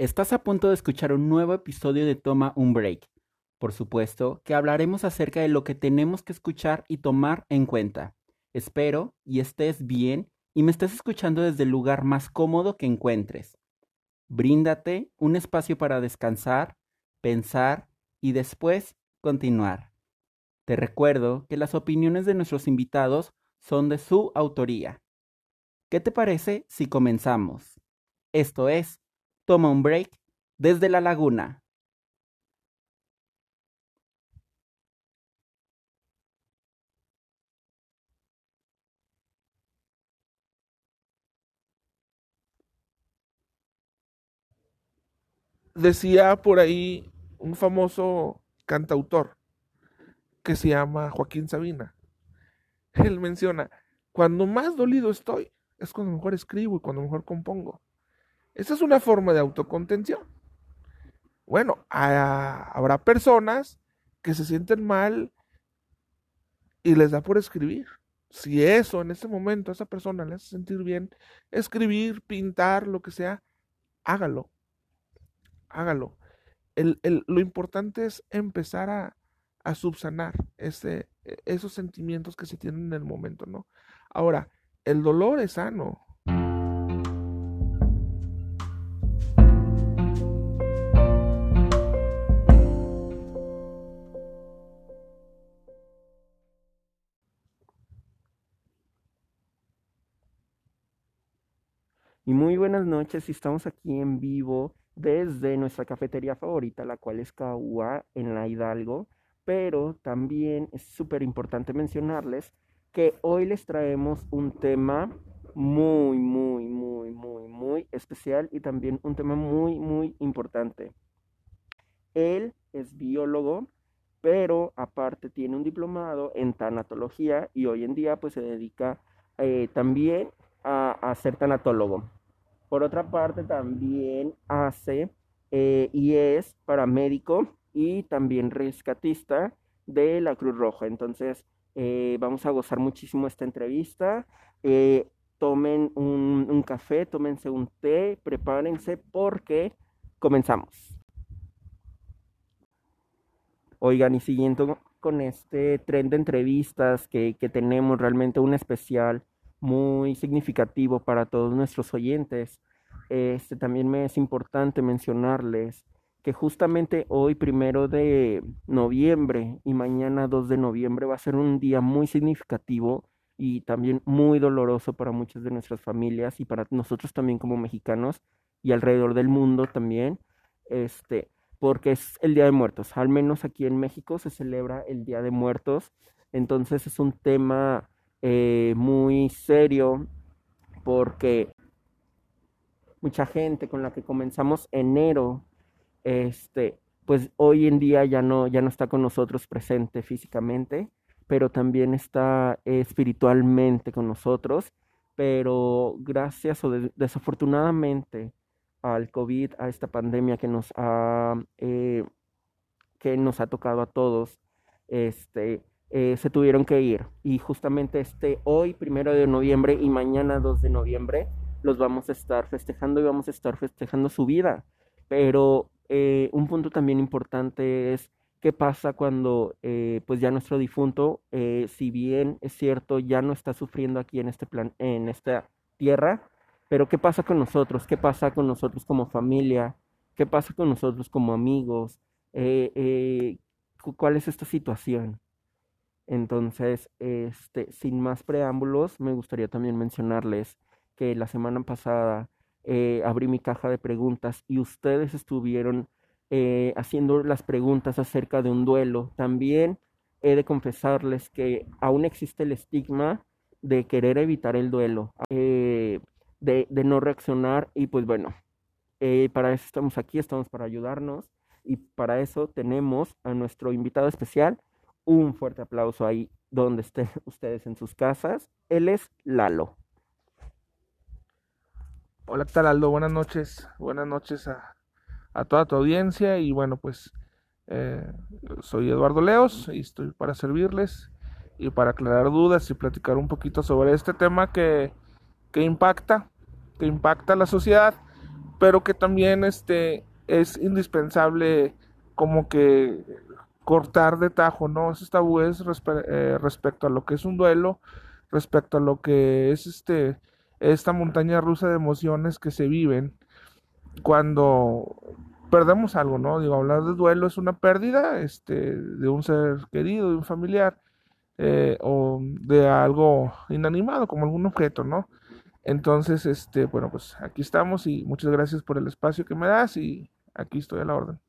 Estás a punto de escuchar un nuevo episodio de Toma un Break. Por supuesto que hablaremos acerca de lo que tenemos que escuchar y tomar en cuenta. Espero y estés bien y me estés escuchando desde el lugar más cómodo que encuentres. Bríndate un espacio para descansar, pensar y después continuar. Te recuerdo que las opiniones de nuestros invitados son de su autoría. ¿Qué te parece si comenzamos? Esto es Toma un break desde la laguna. Decía por ahí un famoso cantautor que se llama Joaquín Sabina. Él menciona, cuando más dolido estoy, es cuando mejor escribo y cuando mejor compongo. Esa es una forma de autocontención. Bueno, habrá personas que se sienten mal y les da por escribir. Si eso en ese momento a esa persona le hace sentir bien, escribir, pintar, lo que sea, hágalo. Hágalo. lo importante es empezar a, a subsanar e, esos sentimientos que se tienen en el momento, ¿no? Ahora, el dolor es sano. Y muy buenas noches, estamos aquí en vivo desde nuestra cafetería favorita, la cual es Caúa en la Hidalgo, pero también es súper importante mencionarles que hoy les traemos un tema muy, muy, muy, muy, muy especial y también un tema muy, muy importante. Él es biólogo, pero aparte tiene un diplomado en tanatología y hoy en día pues se dedica eh, también a ser tanatólogo. Por otra parte, también hace eh, y es paramédico y también rescatista de la Cruz Roja. Entonces, eh, vamos a gozar muchísimo esta entrevista. Eh, tomen un, café, tómense un té, prepárense porque comenzamos. Oigan, y siguiendo con este tren de entrevistas que, que tenemos, realmente un especial muy significativo para todos nuestros oyentes. Este, también me es importante mencionarles que justamente hoy, primero de noviembre y mañana 2 de noviembre, va a ser un día muy significativo y también muy doloroso para muchas de nuestras familias y para nosotros también como mexicanos y alrededor del mundo también, este, porque es el Día de Muertos. Al menos aquí en México se celebra el Día de Muertos, entonces es un tema eh, muy serio porque mucha gente con la que comenzamos enero, este, pues hoy en día ya no, ya no está con nosotros presente físicamente, pero también está espiritualmente con nosotros, pero gracias o desafortunadamente al COVID, a esta pandemia que nos ha, eh, que nos ha tocado a todos, este, eh, se tuvieron que ir. Y justamente este hoy, primero de noviembre, y mañana 2 de noviembre, los vamos a estar festejando y vamos a estar festejando su vida. Pero eh, un punto también importante es qué pasa cuando eh, pues ya nuestro difunto, si bien es cierto, ya no está sufriendo aquí en este plan, en esta tierra, pero qué pasa con nosotros, qué pasa con nosotros como familia, qué pasa con nosotros como amigos, cuál es esta situación. Entonces, este, sin más preámbulos, me gustaría también mencionarles que la semana pasada eh, abrí mi caja de preguntas y ustedes estuvieron eh, haciendo las preguntas acerca de un duelo. También he de confesarles que aún existe el estigma de querer evitar el duelo, eh, de, de, no reaccionar y pues bueno, para eso estamos aquí, estamos para ayudarnos y para eso tenemos a nuestro invitado especial, un fuerte aplauso ahí donde estén ustedes en sus casas. Él es Lalo. Hola, ¿qué tal Aldo? Buenas noches. Buenas noches a, toda tu audiencia y bueno, pues eh, soy Eduardo Leos y estoy para servirles y para aclarar dudas y platicar un poquito sobre este tema que, que impacta, que impacta a la sociedad, pero que también este, es indispensable como que cortar de tajo, ¿no? Esos tabúes eh, respecto a lo que es un duelo, respecto a lo que es este esta montaña rusa de emociones que se viven cuando perdemos algo, ¿no? Digo, hablar de duelo es una pérdida este, de un ser querido, de un familiar, eh, o de algo inanimado, como algún objeto, ¿no? Entonces, este, bueno, pues aquí estamos y muchas gracias por el espacio que me das y aquí estoy a la orden.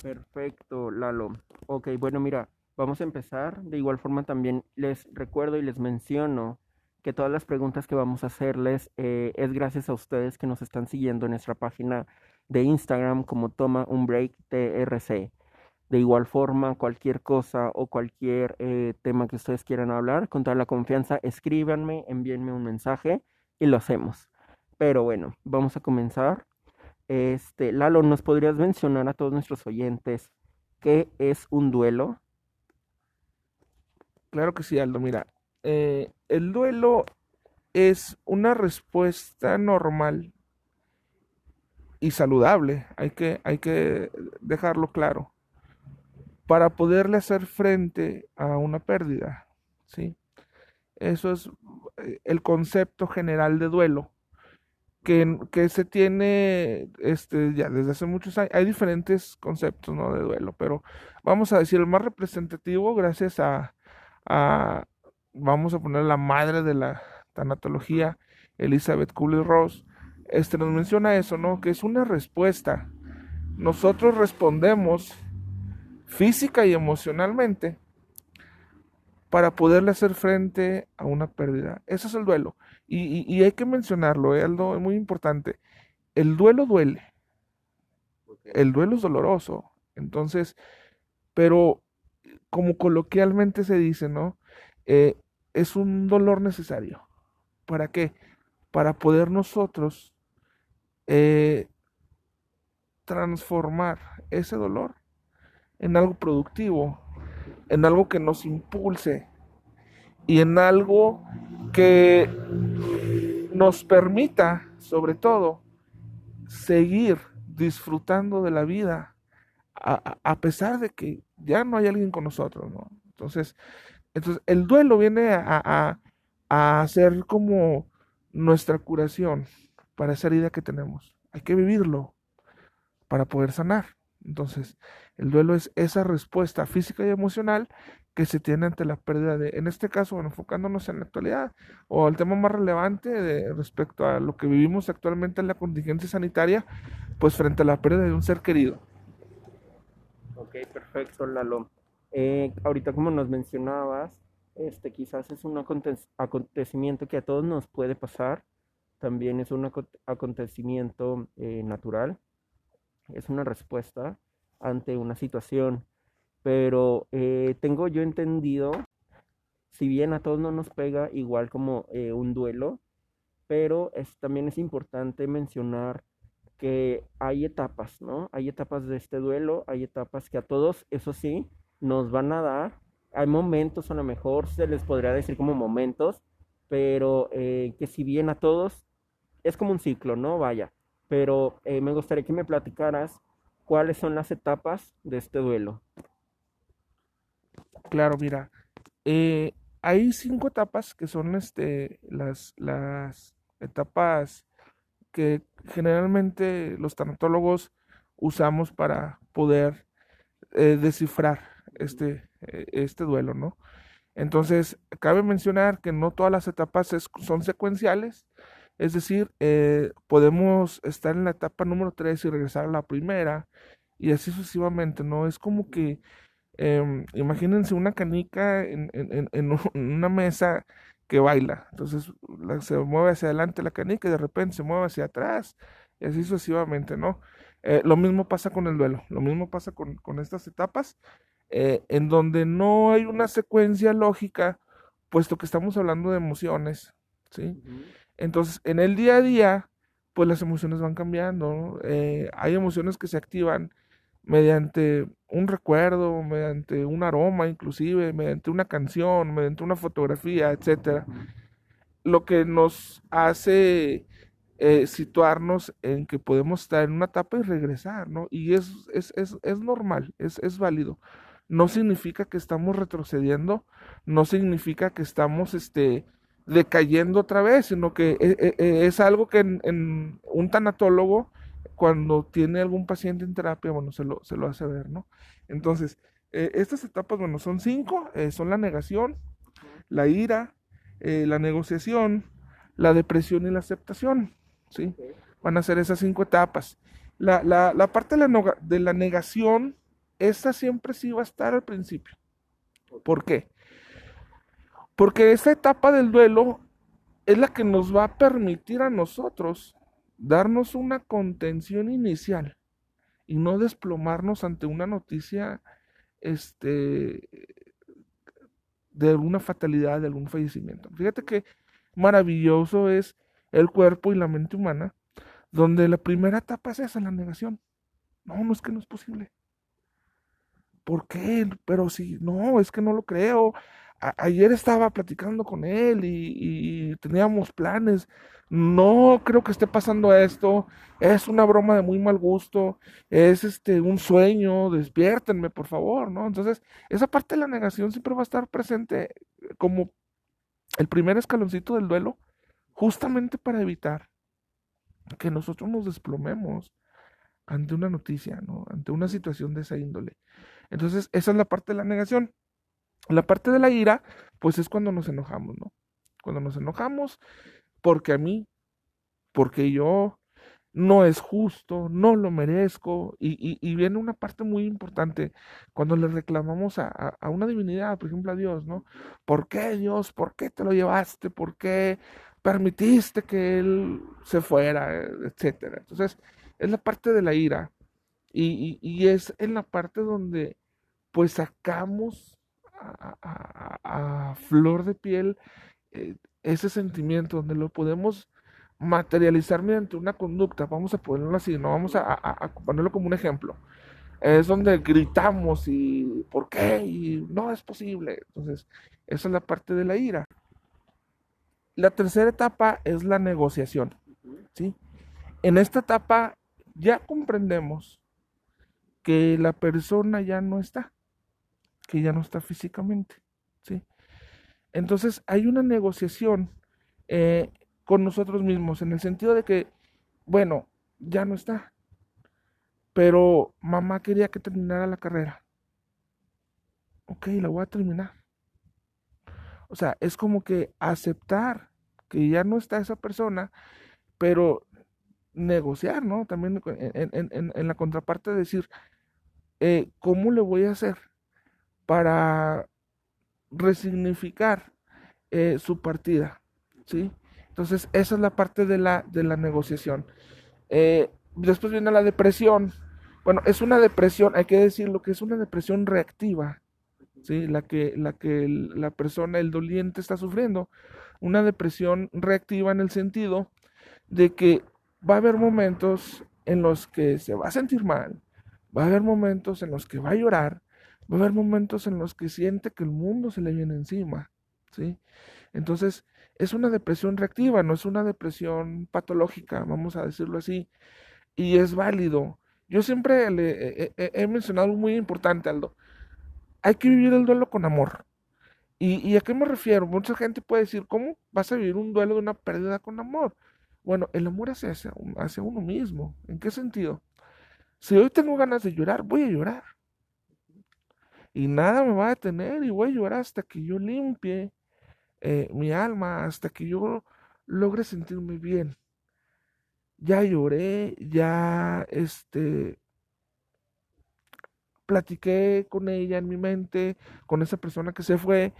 Perfecto, Lalo. Ok, bueno, mira, vamos a empezar. De igual forma también les recuerdo y les menciono que todas las preguntas que vamos a hacerles eh, es gracias a ustedes que nos están siguiendo en nuestra página de Instagram como Toma un Break TRC. De igual forma, cualquier cosa o cualquier eh, tema que ustedes quieran hablar, con toda la confianza, escríbanme, envíenme un mensaje y lo hacemos. Pero bueno, vamos a comenzar. Este, Lalo, ¿nos podrías mencionar a todos nuestros oyentes qué es un duelo? Claro que sí, Aldo. Mira, eh, el duelo es una respuesta normal y saludable, hay que, hay que dejarlo claro, para poderle hacer frente a una pérdida, ¿sí? Eso es eh, el concepto general de duelo. Que, se tiene este, ya desde hace muchos años. Hay diferentes conceptos ¿no? de duelo, pero vamos a decir el más representativo gracias a, a vamos a poner la madre de la tanatología, Elizabeth Kubler-Ross, este, nos menciona eso, ¿no? Que es una respuesta. Nosotros respondemos física y emocionalmente para poderle hacer frente a una pérdida. Eso es el duelo. Y, hay que mencionarlo, ¿eh? Algo muy importante. El duelo duele. El duelo es doloroso. Entonces, pero como coloquialmente se dice, ¿no? Eh, es un dolor necesario. ¿Para qué? Para poder nosotros eh, transformar ese dolor en algo productivo, en algo que nos impulse y en algo que nos permita, sobre todo, seguir disfrutando de la vida a, pesar de que ya no hay alguien con nosotros, ¿no? Entonces, entonces el duelo viene a, a, ser como nuestra curación para esa herida que tenemos. Hay que vivirlo para poder sanar. Entonces, el duelo es esa respuesta física y emocional que se tiene ante la pérdida de, en este caso, enfocándonos en la actualidad o el tema más relevante de, respecto a lo que vivimos actualmente en la contingencia sanitaria, pues frente a la pérdida de un ser querido. Ok, perfecto, Lalo. Eh, ahorita como nos mencionabas, este quizás es un acontecimiento que a todos nos puede pasar, también es un acontecimiento eh, natural, es una respuesta ante una situación. Pero eh, tengo yo entendido, si bien a todos no nos pega igual como eh, un duelo, pero también es importante mencionar que hay etapas, ¿no? Hay etapas de este duelo, hay etapas que a todos, eso sí, nos van a dar. Hay momentos, a lo mejor se les podría decir como momentos, pero eh, que si bien a todos es como un ciclo, ¿no? Vaya, pero me gustaría que me platicaras cuáles son las etapas de este duelo. Claro, mira, eh, hay cinco etapas que son este, las, las etapas que generalmente los tanatólogos usamos para poder eh, descifrar este, eh, este duelo, ¿no? Entonces, cabe mencionar que no todas las etapas son secuenciales, es decir, podemos estar en la etapa número 3 y regresar a la primera, y así sucesivamente, ¿no? Es como que, em, imagínense una canica en, una mesa que baila, entonces se mueve hacia adelante la canica y de repente se mueve hacia atrás, y así sucesivamente, ¿no? Eh, lo mismo pasa con el duelo, lo mismo pasa con, estas etapas, eh, en donde no hay una secuencia lógica, puesto que estamos hablando de emociones, ¿sí? Entonces, en el día a día, pues las emociones van cambiando. Eh, hay emociones que se activan mediante un recuerdo, mediante un aroma, inclusive, mediante una canción, mediante una fotografía, etcétera. Lo que nos hace eh, situarnos en que podemos estar en una etapa y regresar, ¿no? Y es, es, es, es normal, es, es válido. No significa que estamos retrocediendo, no significa que estamos este, decayendo otra vez, sino que e, e, e, es, algo que en, un tanatólogo, cuando tiene algún paciente en terapia, bueno, se lo, se lo hace ver, ¿no? Entonces, eh, estas etapas, bueno, son cinco, eh, son la negación, la ira, eh, la negociación, la depresión y la aceptación, ¿sí? Van a ser esas cinco etapas. La, la, la parte de la, de la negación, esta siempre sí va a estar al principio. ¿Por qué? Porque esta etapa del duelo es la que nos va a permitir a nosotros darnos una contención inicial y no desplomarnos ante una noticia este, de alguna fatalidad, de algún fallecimiento. Fíjate que maravilloso es el cuerpo y la mente humana, donde la primera etapa es esa, la negación. No, no es que no es posible. ¿Por qué? Pero si, no, es que no lo creo ayer estaba platicando con él y, teníamos planes. No creo que esté pasando esto. Es una broma de muy mal gusto. Es este un sueño. Despiértenme, por favor, ¿no? Entonces, esa parte de la negación siempre va a estar presente como el primer escaloncito del duelo, justamente para evitar que nosotros nos desplomemos ante una noticia, ¿no? Ante una situación de esa índole. Entonces, esa es la parte de la negación. La parte de la ira, pues es cuando nos enojamos, ¿no? Cuando nos enojamos porque a mí, porque yo, no es justo, no lo merezco. Y, viene una parte muy importante cuando le reclamamos a, una divinidad, por ejemplo a Dios, ¿no? ¿Por qué Dios? ¿Por qué te lo llevaste? ¿Por qué permitiste que Él se fuera? Etcétera. Entonces, es la parte de la ira. Y, y es en la parte donde pues sacamos a, flor de piel eh, ese sentimiento, donde lo podemos materializar mediante una conducta, vamos a ponerlo así, no vamos a, ponerlo como un ejemplo. Es donde gritamos y ¿por qué? Y no es posible. Entonces, esa es la parte de la ira. La tercera etapa es la negociación. ¿sí? En esta etapa ya comprendemos que la persona ya no está que ya no está físicamente. ¿sí? Entonces hay una negociación eh, con nosotros mismos en el sentido de que, bueno, ya no está, pero mamá quería que terminara la carrera. Ok, la voy a terminar. O sea, es como que aceptar que ya no está esa persona, pero negociar, ¿no? También en, la contraparte de decir, eh, ¿cómo le voy a hacer para resignificar eh, su partida, ¿sí? Entonces, esa es la parte de la, de la negociación. Eh, después viene la depresión. Bueno, es una depresión, hay que decirlo que es una depresión reactiva, ¿sí? La que, la que la persona, el doliente está sufriendo. Una depresión reactiva en el sentido de que va a haber momentos en los que se va a sentir mal, va a haber momentos en los que va a llorar, Va a haber momentos en los que siente que el mundo se le viene encima, ¿sí? Entonces, es una depresión reactiva, no es una depresión patológica, vamos a decirlo así, y es válido. Yo siempre le he, mencionado muy importante, Aldo. Hay que vivir el duelo con amor. ¿Y, ¿Y a qué me refiero? Mucha gente puede decir, ¿cómo vas a vivir un duelo de una pérdida con amor? Bueno, el amor hacia, hacia uno mismo. ¿En qué sentido? Si hoy tengo ganas de llorar, voy a llorar y nada me va a detener y voy a llorar hasta que yo limpie eh, mi alma, hasta que yo logre sentirme bien. Ya lloré, ya este platiqué con ella en mi mente, con esa persona que se fue,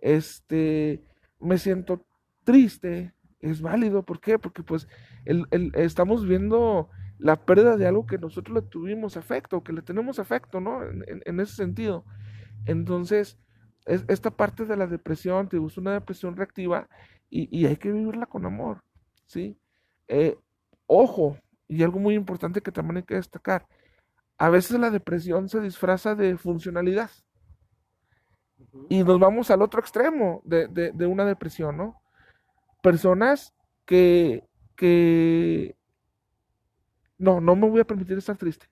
este, me siento triste, es válido, ¿por qué? Porque pues el, estamos viendo la pérdida de algo que nosotros le tuvimos afecto, que le tenemos afecto, ¿no? En, ese sentido. Entonces, es, esta parte de la depresión, te gusta una depresión reactiva y, hay que vivirla con amor, ¿sí? Eh, ojo, y algo muy importante que también hay que destacar, a veces la depresión se disfraza de funcionalidad. Y nos vamos al otro extremo de, de una depresión, ¿no? Personas que que no, no me voy a permitir estar triste.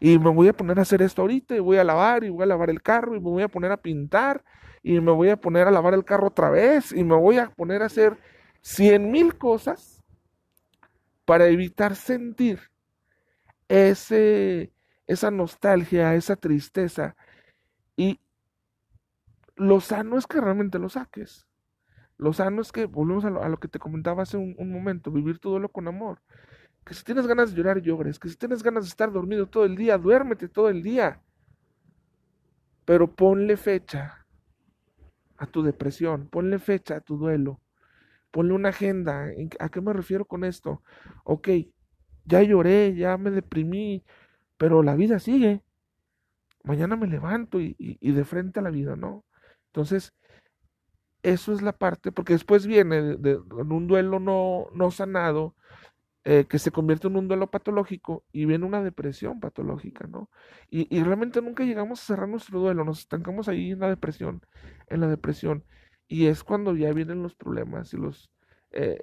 Y me voy a poner a hacer esto ahorita, y voy a lavar, y voy a lavar el carro, y me voy a poner a pintar, y me voy a poner a lavar el carro otra vez, y me voy a poner a hacer cien mil cosas para evitar sentir ese, esa nostalgia, esa tristeza. Y lo sano es que realmente lo saques. Lo sano es que, volvemos a lo, que te comentaba hace un, un momento, vivir tu duelo con amor que si tienes ganas de llorar, llores, que si tienes ganas de estar dormido todo el día, duérmete todo el día. Pero ponle fecha a tu depresión, ponle fecha a tu duelo, ponle una agenda. ¿A qué me refiero con esto? Ok, ya lloré, ya me deprimí, pero la vida sigue. Mañana me levanto y, de frente a la vida, ¿no? Entonces, eso es la parte, porque después viene de, un duelo no, no sanado, eh, que se convierte en un duelo patológico y viene una depresión patológica, ¿no? Y, realmente nunca llegamos a cerrar nuestro duelo, nos estancamos ahí en la depresión, en la depresión. Y es cuando ya vienen los problemas y los eh,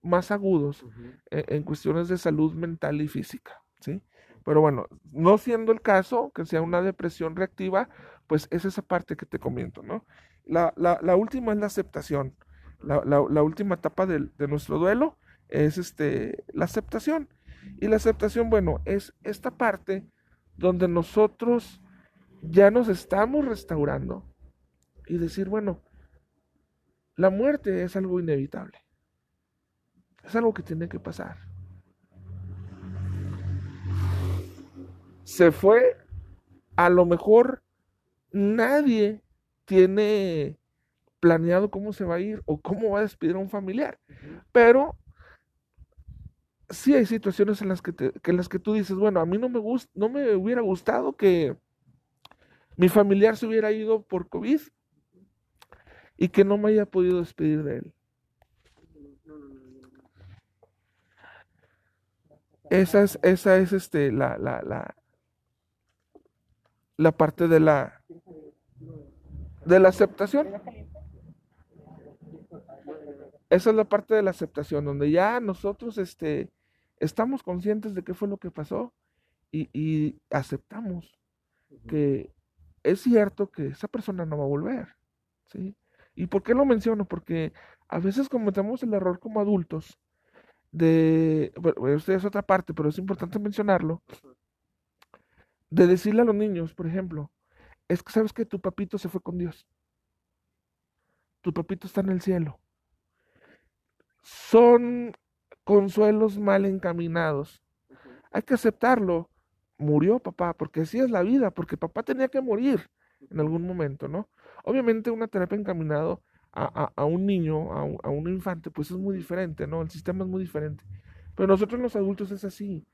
más agudos eh, en cuestiones de salud mental y física, ¿sí? Pero bueno, no siendo el caso que sea una depresión reactiva, pues es esa parte que te comento, ¿no? La, última es la aceptación, la, última etapa de nuestro duelo es este, la aceptación. Y la aceptación, bueno, es esta parte donde nosotros ya nos estamos restaurando y decir, bueno, la muerte es algo inevitable. Es algo que tiene que pasar. Se fue, a lo mejor nadie tiene planeado cómo se va a ir o cómo va a despedir a un familiar, pero sí hay situaciones en las que, en las que tú dices, bueno, a mí no me, gust, no me hubiera gustado que mi familiar se hubiera ido por COVID y que no me haya podido despedir de él. Esa es, esa es este, la, la, la, la parte de la, de la aceptación. Esa es la parte de la aceptación, donde ya nosotros este, estamos conscientes de qué fue lo que pasó y, aceptamos que es cierto que esa persona no va a volver. ¿sí? ¿Y por qué lo menciono? Porque a veces cometemos el error como adultos de, bueno, esto es otra parte, pero es importante mencionarlo, de decirle a los niños, por ejemplo, es que sabes que tu papito se fue con Dios. Tu papito está en el cielo. Son consuelos mal encaminados. Hay que aceptarlo. Murió papá, porque así es la vida, porque papá tenía que morir en algún momento, ¿no? Obviamente una terapia encaminado a, un niño, a un, infante, pues es muy diferente, ¿no? El sistema es muy diferente. Pero nosotros los adultos es así.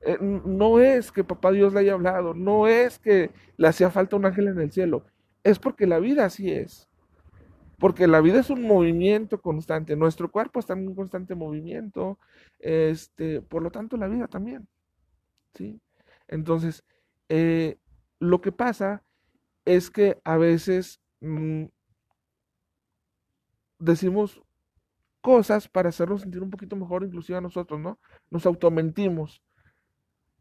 Eh, no es que papá Dios le haya hablado, no es que le hacía falta un ángel en el cielo, es porque la vida así es. Porque la vida es un movimiento constante, nuestro cuerpo está en un constante movimiento, este, por lo tanto la vida también. ¿sí? Entonces, eh, lo que pasa es que a veces mm, decimos cosas para hacernos sentir un poquito mejor, inclusive a nosotros, ¿no? Nos automentimos.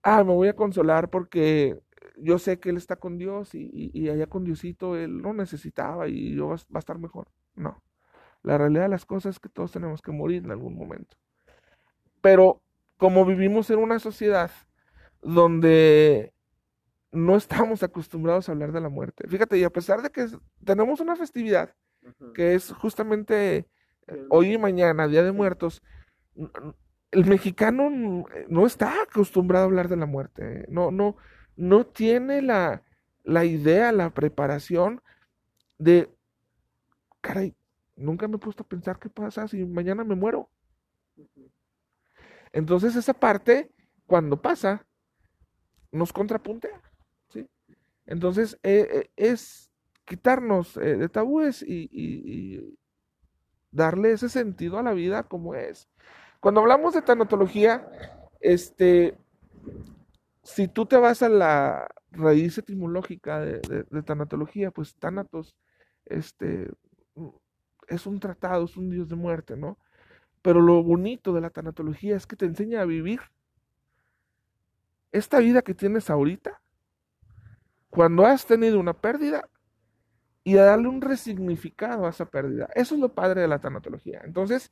Ah, me voy a consolar porque yo sé que él está con Dios y, allá con Diosito él no necesitaba y yo va, va, a estar mejor. No. La realidad de las cosas es que todos tenemos que morir en algún momento. Pero como vivimos en una sociedad donde no estamos acostumbrados a hablar de la muerte. Fíjate, y a pesar de que tenemos una festividad, que es justamente hoy y mañana, Día de Muertos, el mexicano no está acostumbrado a hablar de la muerte. No, no, no tiene la, idea, la preparación de, caray, nunca me he puesto a pensar qué pasa si mañana me muero. Entonces esa parte, cuando pasa, nos contrapuntea. ¿sí? Entonces eh, eh, es quitarnos eh, de tabúes y, y, darle ese sentido a la vida como es. Cuando hablamos de tanatología, este, si tú te vas a la raíz etimológica de, tanatología, pues Thanatos este, es un tratado, es un dios de muerte, ¿no? Pero lo bonito de la tanatología es que te enseña a vivir esta vida que tienes ahorita, cuando has tenido una pérdida, y a darle un resignificado a esa pérdida. Eso es lo padre de la tanatología. Entonces,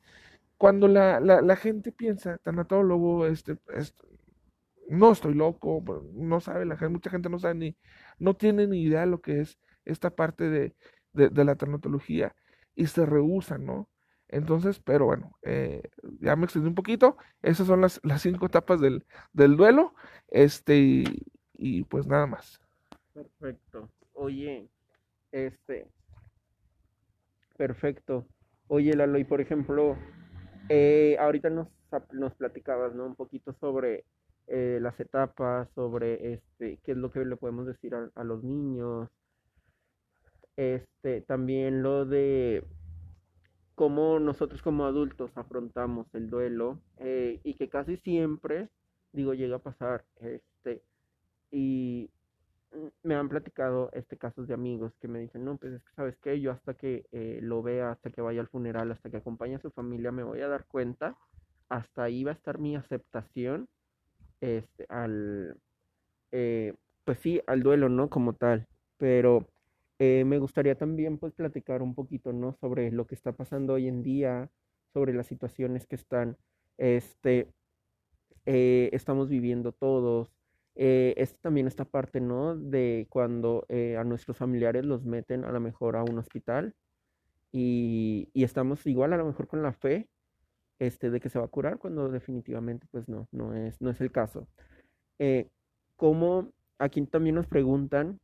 cuando la, la, gente piensa, tanatólogo, este, no estoy loco, no sabe la gente, mucha gente no sabe ni, no tiene ni idea de lo que es esta parte de, de, la tanatología y se rehusan, ¿no? Entonces, pero bueno, eh, ya me extendí un poquito. Esas son las, las cinco etapas del, del duelo. Este, y, pues nada más. Perfecto. Oye, este. Perfecto. Oye, Lalo, y por ejemplo, eh, ahorita nos, nos platicabas, ¿no? Un poquito sobre eh, las etapas, sobre este, qué es lo que le podemos decir a, los niños. Este, también lo de cómo nosotros como adultos afrontamos el duelo eh, y que casi siempre, digo, llega a pasar, este, y me han platicado este casos de amigos que me dicen, no, pues es que sabes que yo hasta que eh, lo vea, hasta que vaya al funeral, hasta que acompañe a su familia, me voy a dar cuenta, hasta ahí va a estar mi aceptación este, al, eh, pues sí, al duelo, ¿no? Como tal, pero eh, me gustaría también pues platicar un poquito, ¿no? Sobre lo que está pasando hoy en día, sobre las situaciones que están, este, estamos viviendo todos eh, es también esta parte, ¿no? De cuando eh, a nuestros familiares los meten a lo mejor a un hospital y, estamos igual a lo mejor con la fe este, de que se va a curar cuando definitivamente pues no, no es, no es el caso. Eh, ¿Cómo, aquí también nos preguntan,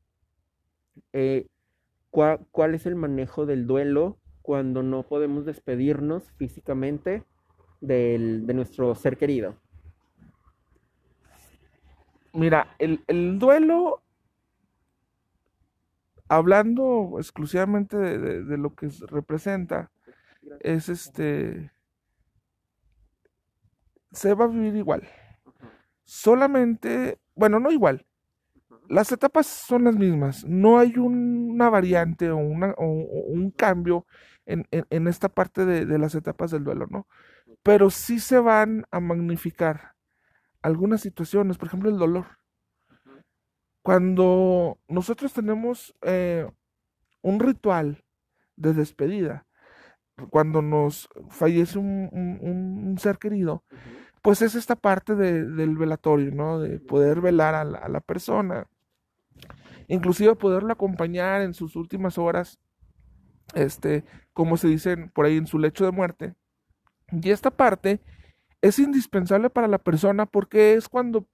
¿cuál, es el manejo del duelo cuando no podemos despedirnos físicamente de nuestro ser querido? Mira, el, duelo, hablando exclusivamente de, lo que representa, es este, se va a vivir igual. Solamente, bueno, no igual. Las etapas son las mismas. No hay una variante o, una, un cambio en, esta parte de, de, las etapas del duelo, ¿no? Pero sí se van a magnificar algunas situaciones, por ejemplo el dolor. Cuando nosotros tenemos eh, un ritual de despedida, cuando nos fallece un, ser querido, pues es esta parte del velatorio, ¿no? De poder velar a la, a la persona, inclusive poderlo acompañar en sus últimas horas, este, como se dicen por ahí en su lecho de muerte. Y esta parte es indispensable para la persona porque es cuando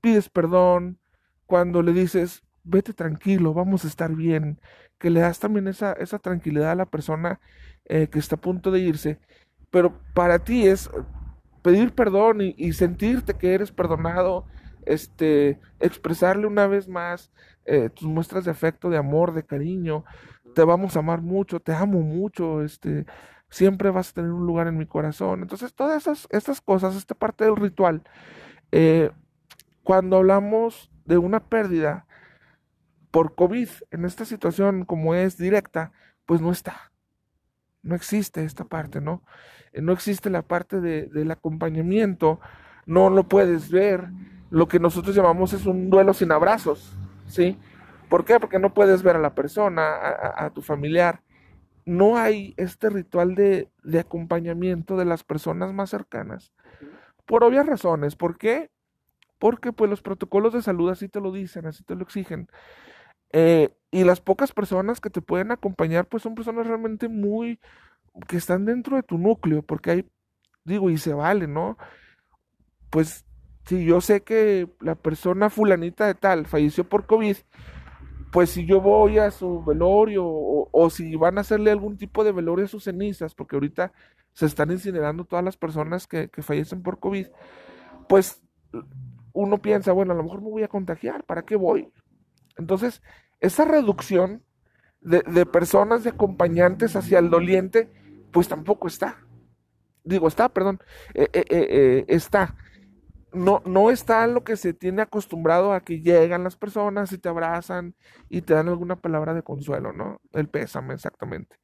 pides perdón, cuando le dices, vete tranquilo, vamos a estar bien, que le das también esa, esa tranquilidad a la persona eh, que está a punto de irse, pero para ti es pedir perdón y, sentirte que eres perdonado, este, expresarle una vez más eh, tus muestras de afecto, de amor, de cariño, te vamos a amar mucho, te amo mucho, este, siempre vas a tener un lugar en mi corazón. Entonces, todas esas, estas cosas, esta parte del ritual, eh, cuando hablamos de una pérdida por COVID en esta situación como es directa, pues no está. No existe esta parte, ¿no? Eh, no existe la parte de, del acompañamiento, no lo puedes ver. Lo que nosotros llamamos es un duelo sin abrazos, ¿sí? ¿Por qué? Porque no puedes ver a la persona, a tu familiar no hay este ritual de, acompañamiento de las personas más cercanas. Por obvias razones. ¿Por qué? Porque pues los protocolos de salud así te lo dicen, así te lo exigen. Eh, y las pocas personas que te pueden acompañar pues son personas realmente muy que están dentro de tu núcleo, porque hay, digo, y se vale, ¿no? Pues si yo sé que la persona fulanita de tal falleció por COVID, pues si yo voy a su velorio o, si van a hacerle algún tipo de velorio a sus cenizas, porque ahorita se están incinerando todas las personas que, fallecen por COVID, pues uno piensa, bueno, a lo mejor me voy a contagiar, ¿para qué voy? Entonces, esa reducción de, personas, de acompañantes hacia el doliente, pues tampoco está. Digo, está, perdón, eh, eh, eh, está no, no está lo que se tiene acostumbrado a que llegan las personas y te abrazan y te dan alguna palabra de consuelo, ¿no? El pésame, exactamente.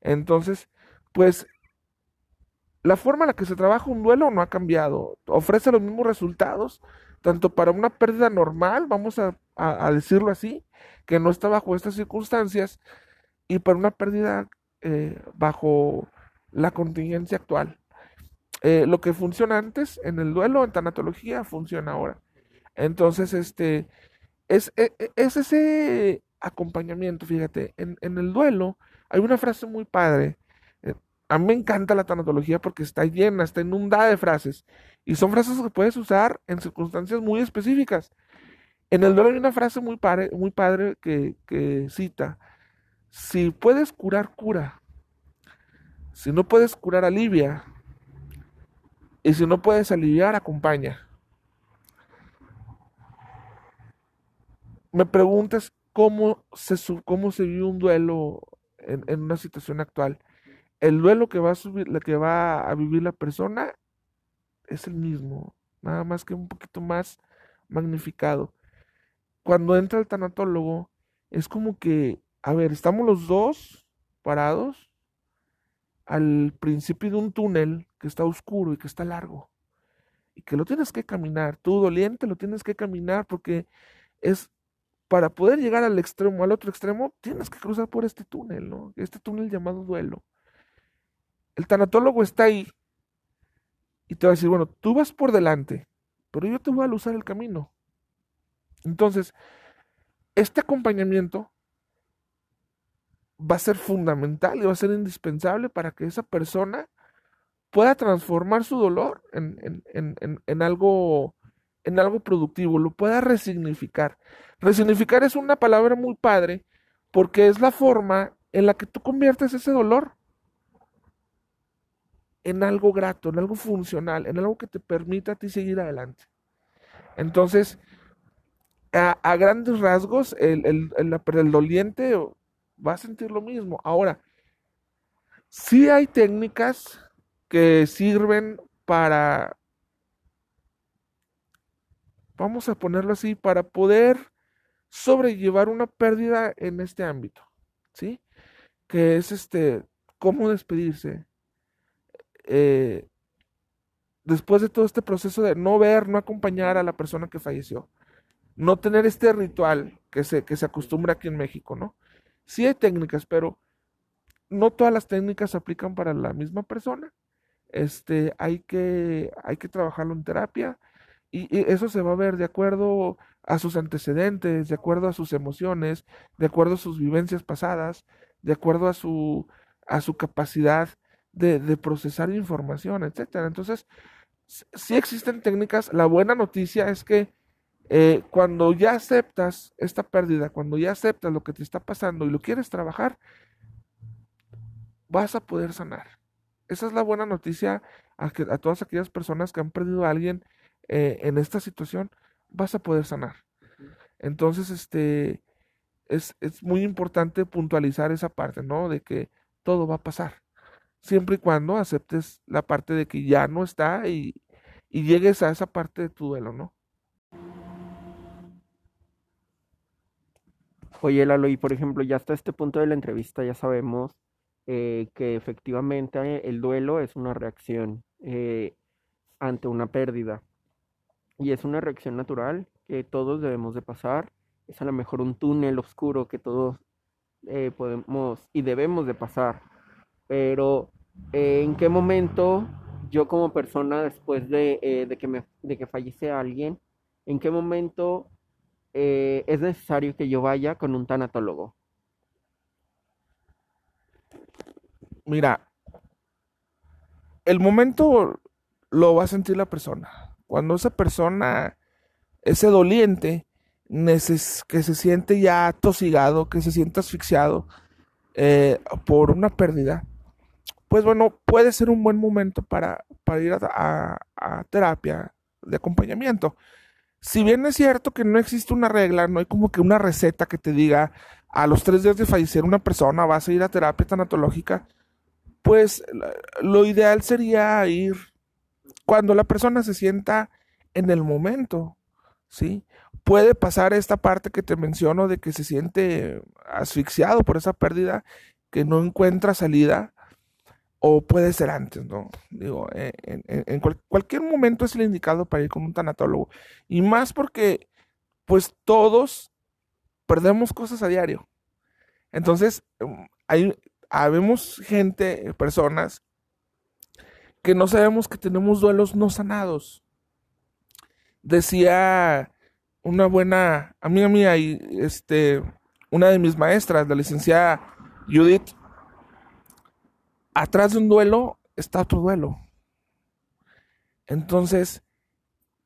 Entonces, pues la forma en la que se trabaja un duelo no ha cambiado. Ofrece los mismos resultados, tanto para una pérdida normal, vamos a, decirlo así, que no está bajo estas circunstancias, y para una pérdida eh, bajo la contingencia actual. Eh, lo que funciona antes en el duelo, en tanatología, funciona ahora. Entonces, este, es, e, e, es, ese acompañamiento, fíjate, en, en, el duelo hay una frase muy padre. Eh, a mí me encanta la tanatología porque está llena, está inundada de frases. Y son frases que puedes usar en circunstancias muy específicas. En el duelo hay una frase muy padre, muy padre que, cita, si puedes curar, cura. Si no puedes curar, alivia. Y si no puedes aliviar, acompaña. Me preguntas cómo se, cómo se vive un duelo en, en, una situación actual. El duelo que va, a subir, que va a vivir la persona es el mismo, nada más que un poquito más magnificado. Cuando entra el tanatólogo, es como que, a ver, estamos los dos parados al principio de un túnel que está oscuro y que está largo y que lo tienes que caminar, tú doliente lo tienes que caminar porque es para poder llegar al extremo, al otro extremo, tienes que cruzar por este túnel, ¿no? Este túnel llamado duelo. El tanatólogo está ahí y te va a decir, bueno, tú vas por delante, pero yo te voy a usar el camino. Entonces, este acompañamiento va a ser fundamental y va a ser indispensable para que esa persona pueda transformar su dolor en, en, algo, en algo productivo, lo pueda resignificar. Resignificar es una palabra muy padre porque es la forma en la que tú conviertes ese dolor en algo grato, en algo funcional, en algo que te permita a ti seguir adelante. Entonces, a, grandes rasgos, el, el, el, el doliente va a sentir lo mismo. Ahora, sí hay técnicas que sirven para, vamos a ponerlo así, para poder sobrellevar una pérdida en este ámbito, ¿sí? Que es este, cómo despedirse. Eh, después de todo este proceso de no ver, no acompañar a la persona que falleció, no tener este ritual que se, que se acostumbra aquí en México, ¿no? Sí hay técnicas, pero no todas las técnicas se aplican para la misma persona. Este, hay que, hay que trabajarlo en terapia y, eso se va a ver de acuerdo a sus antecedentes, de acuerdo a sus emociones, de acuerdo a sus vivencias pasadas, de acuerdo a su, a su capacidad de, de procesar información, etcétera. Entonces, sí existen técnicas. La buena noticia es que eh, cuando ya aceptas esta pérdida, cuando ya aceptas lo que te está pasando y lo quieres trabajar, vas a poder sanar. Esa es la buena noticia a, que, a todas aquellas personas que han perdido a alguien eh, en esta situación, vas a poder sanar. Entonces, este, es, es muy importante puntualizar esa parte, ¿no? De que todo va a pasar. Siempre y cuando aceptes la parte de que ya no está y, y llegues a esa parte de tu duelo, ¿no? Oye, Lalo, y por ejemplo, ya hasta este punto de la entrevista ya sabemos eh, que efectivamente el duelo es una reacción eh, ante una pérdida. Y es una reacción natural que todos debemos de pasar. Es a lo mejor un túnel oscuro que todos eh, podemos y debemos de pasar. Pero ¿en qué momento yo como persona después de, de, que, de que fallece alguien, en qué momento eh, es necesario que yo vaya con un tanatólogo? Mira, el momento lo va a sentir la persona. Cuando esa persona, ese doliente, que se siente ya tosigado, que se siente asfixiado eh, por una pérdida, pues bueno, puede ser un buen momento para, para ir a terapia de acompañamiento si bien es cierto que no existe una regla, no hay como que una receta que te diga a los tres días de fallecer una persona vas a ir a terapia tanatológica, pues lo ideal sería ir cuando la persona se sienta en el momento, ¿sí? Puede pasar esta parte que te menciono de que se siente asfixiado por esa pérdida, que no encuentra salida, o puede ser antes, ¿no? Digo, eh, en, cualquier momento es el indicado para ir con un tanatólogo. Y más porque, pues todos perdemos cosas a diario. Entonces, mm, hay, habemos gente, personas, que no sabemos que tenemos duelos no sanados. Decía una buena amiga mía y este, una de mis maestras, la licenciada Judith, atrás de un duelo está otro duelo. Entonces,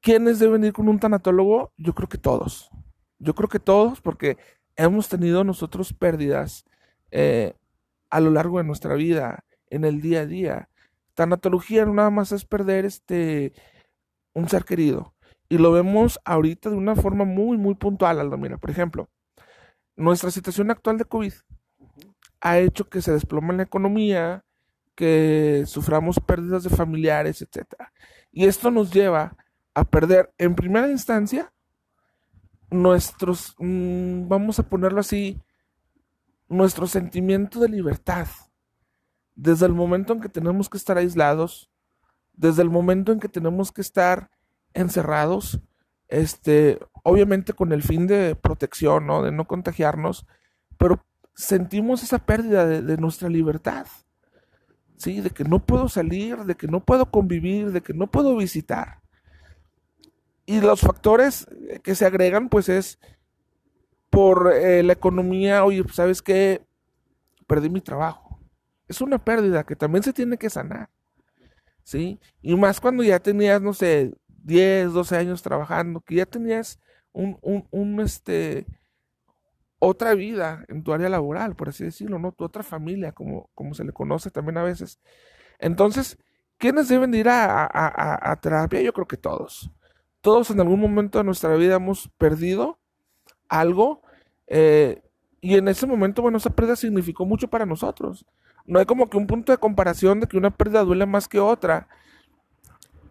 ¿quiénes deben ir con un tanatólogo? Yo creo que todos. Yo creo que todos, porque hemos tenido nosotros pérdidas eh, a lo largo de nuestra vida, en el día a día. Tanatología no nada más es perder este un ser querido. Y lo vemos ahorita de una forma muy, muy puntual, Aldo. Mira, por ejemplo, nuestra situación actual de COVID ha hecho que se desplome la economía, que suframos pérdidas de familiares, etc. Y esto nos lleva a perder, en primera instancia, nuestros, mm, vamos a ponerlo así, nuestro sentimiento de libertad. Desde el momento en que tenemos que estar aislados, desde el momento en que tenemos que estar encerrados, este, obviamente con el fin de protección, ¿no? De no contagiarnos, pero sentimos esa pérdida de nuestra libertad. ¿Sí? De que no puedo salir, de que no puedo convivir, de que no puedo visitar. Y los factores que se agregan, pues es por eh, la economía, oye, pues, ¿sabes qué? Perdí mi trabajo. Es una pérdida que también se tiene que sanar, ¿sí? Y más cuando ya tenías, no sé, 10, 12 años trabajando, que ya tenías un, un, un este, otra vida en tu área laboral, por así decirlo, ¿no? Tu otra familia, como, como se le conoce también a veces. Entonces, ¿quiénes deben ir a, terapia? Yo creo que todos. Todos en algún momento de nuestra vida hemos perdido algo eh, y en ese momento, bueno, esa pérdida significó mucho para nosotros. No hay como que un punto de comparación de que una pérdida duele más que otra.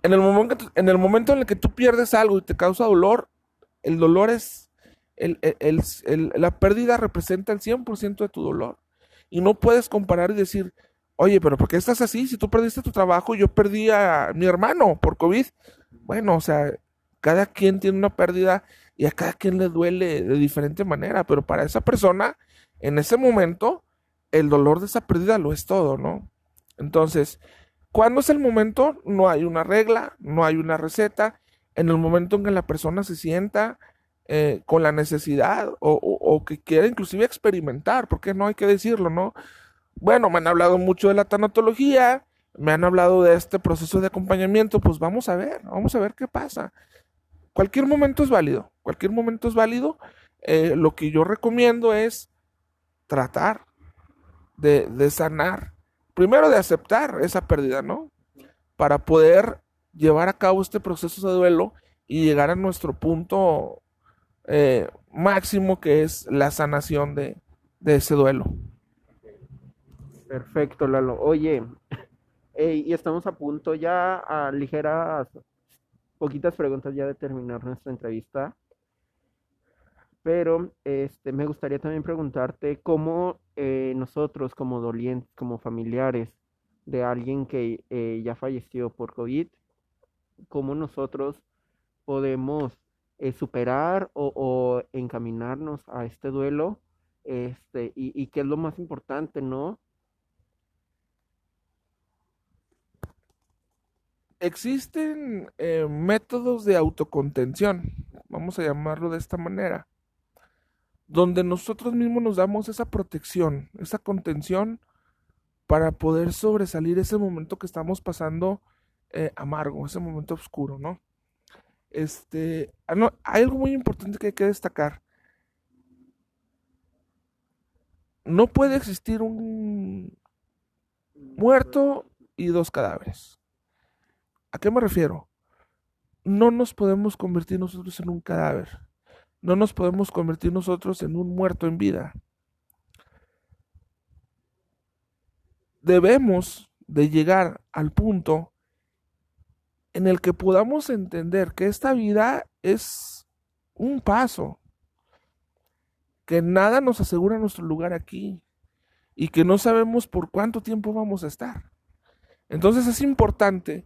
En el, momento, en el momento en el que tú pierdes algo y te causa dolor, el dolor es la pérdida representa el 100% de tu dolor. Y no puedes comparar y decir, oye, pero ¿por qué estás así? Si tú perdiste tu trabajo, yo perdí a mi hermano por COVID. Bueno, o sea, cada quien tiene una pérdida y a cada quien le duele de diferente manera, pero para esa persona, en ese momento, el dolor de esa pérdida lo es todo, ¿no? Entonces, ¿cuándo es el momento? No hay una regla, no hay una receta. En el momento en que la persona se sienta eh, con la necesidad o, que quiera inclusive experimentar, porque no hay que decirlo, ¿no? Bueno, me han hablado mucho de la tanatología, me han hablado de este proceso de acompañamiento, pues vamos a ver, vamos a ver qué pasa. Cualquier momento es válido, cualquier momento es válido. Eh, lo que yo recomiendo es tratar de, de sanar, primero de aceptar esa pérdida, ¿no? Para poder llevar a cabo este proceso de duelo y llegar a nuestro punto eh, máximo que es la sanación de, ese duelo. Perfecto, Lalo. Oye, y estamos a punto ya a ligeras, poquitas preguntas ya de terminar nuestra entrevista. Pero este, me gustaría también preguntarte cómo eh, nosotros como dolientes, como familiares de alguien que eh, ya falleció por COVID, cómo nosotros podemos eh, superar o, encaminarnos a este duelo, este, y, y qué es lo más importante, ¿no? Existen eh, métodos de autocontención, vamos a llamarlo de esta manera, donde nosotros mismos nos damos esa protección, esa contención para poder sobresalir ese momento que estamos pasando eh, amargo, ese momento oscuro, ¿no? Este, ah, hay algo muy importante que hay que destacar. No puede existir un muerto y dos cadáveres. ¿A qué me refiero? No nos podemos convertir nosotros en un cadáver. No nos podemos convertir nosotros en un muerto en vida. Debemos de llegar al punto en el que podamos entender que esta vida es un paso, que nada nos asegura nuestro lugar aquí y que no sabemos por cuánto tiempo vamos a estar. Entonces es importante